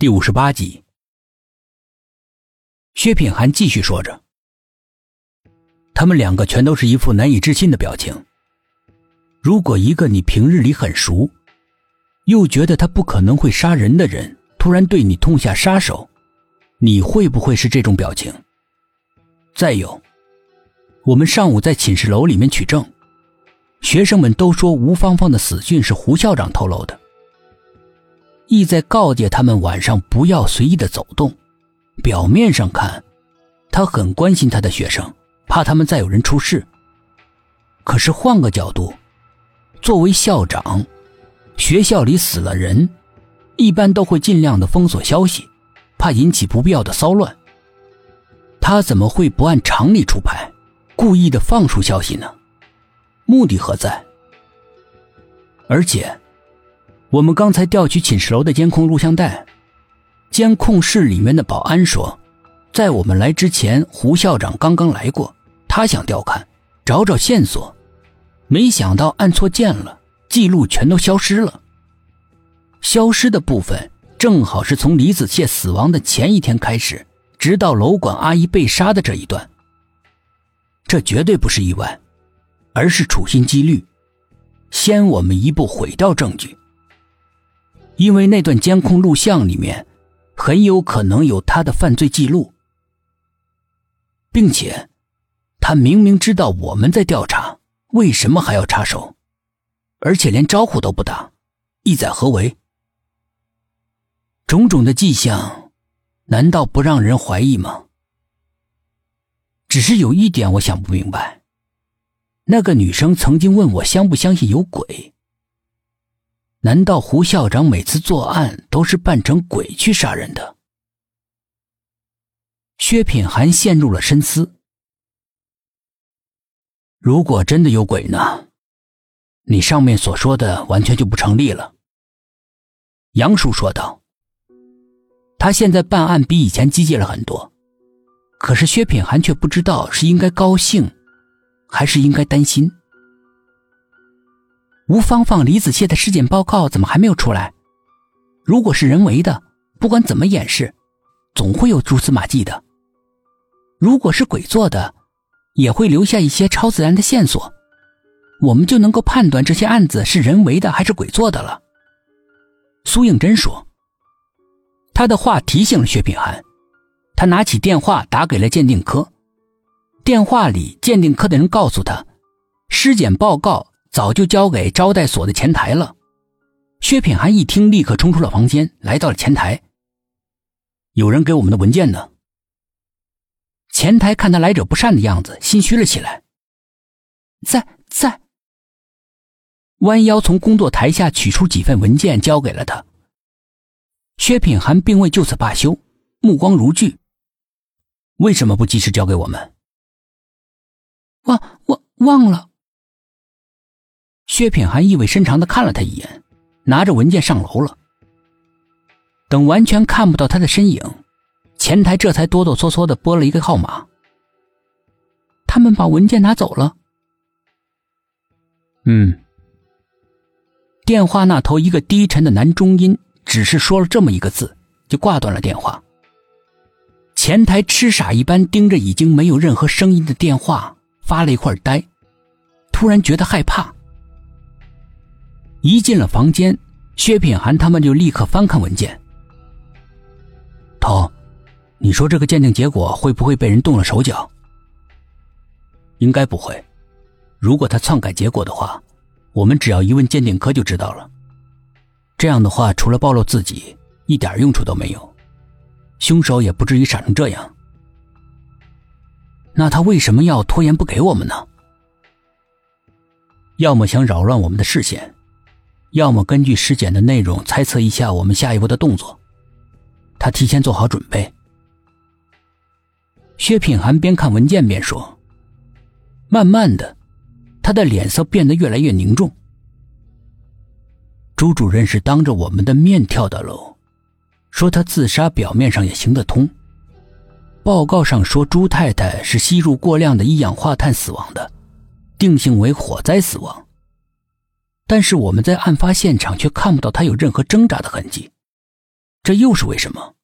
第五十八集，薛品涵继续说着：“他们两个全都是一副难以置信的表情。如果一个你平日里很熟，又觉得他不可能会杀人的人，突然对你痛下杀手，你会不会是这种表情？再有，我们上午在寝室楼里面取证，学生们都说吴芳芳的死讯是胡校长透露的。”意在告诫他们晚上不要随意的走动。表面上看，他很关心他的学生，怕他们再有人出事。可是换个角度，作为校长，学校里死了人，一般都会尽量的封锁消息，怕引起不必要的骚乱。他怎么会不按常理出牌，故意的放出消息呢？目的何在？而且。我们刚才调取寝室楼的监控录像带，监控室里面的保安说，在我们来之前，胡校长刚刚来过，他想调看，找找线索，没想到按错键了，记录全都消失了。消失的部分正好是从李子谢死亡的前一天开始，直到楼管阿姨被杀的这一段。这绝对不是意外，而是处心积虑，先我们一步毁掉证据。因为那段监控录像里面很有可能有他的犯罪记录，并且他明明知道我们在调查，为什么还要插手？而且连招呼都不打，意在何为？种种的迹象，难道不让人怀疑吗？只是有一点我想不明白，那个女生曾经问我相不相信有鬼。难道胡校长每次作案都是扮成鬼去杀人的？薛品涵陷入了深思。如果真的有鬼呢？你上面所说的完全就不成立了。杨叔说道。他现在办案比以前积极了很多，可是薛品涵却不知道是应该高兴，还是应该担心。吴芳芳、李子谢的尸检报告怎么还没有出来？如果是人为的，不管怎么掩饰，总会有蛛丝马迹的。如果是鬼做的，也会留下一些超自然的线索，我们就能够判断这些案子是人为的还是鬼做的了。苏应真说。他的话提醒了薛品涵，他拿起电话打给了鉴定科。电话里，鉴定科的人告诉他，尸检报告。早就交给招待所的前台了。薛品涵一听，立刻冲出了房间，来到了前台。有人给我们的文件呢。前台看他来者不善的样子，心虚了起来。在在，弯腰从工作台下取出几份文件，交给了他。薛品涵并未就此罢休，目光如炬。为什么不及时交给我们？忘忘忘了。薛品涵意味深长的看了他一眼，拿着文件上楼了。等完全看不到他的身影，前台这才哆哆嗦嗦的拨了一个号码。他们把文件拿走了。嗯。电话那头一个低沉的男中音只是说了这么一个字，就挂断了电话。前台痴傻一般盯着已经没有任何声音的电话，发了一会儿呆，突然觉得害怕。一进了房间，薛品涵他们就立刻翻看文件。头，你说这个鉴定结果会不会被人动了手脚？应该不会。如果他篡改结果的话，我们只要一问鉴定科就知道了。这样的话，除了暴露自己，一点用处都没有。凶手也不至于傻成这样。那他为什么要拖延不给我们呢？要么想扰乱我们的视线。要么根据尸检的内容猜测一下我们下一步的动作，他提前做好准备。薛品涵边看文件边说：“慢慢的，他的脸色变得越来越凝重。朱主任是当着我们的面跳的楼，说他自杀表面上也行得通。报告上说朱太太是吸入过量的一氧化碳死亡的，定性为火灾死亡。”但是我们在案发现场却看不到他有任何挣扎的痕迹。这又是为什么？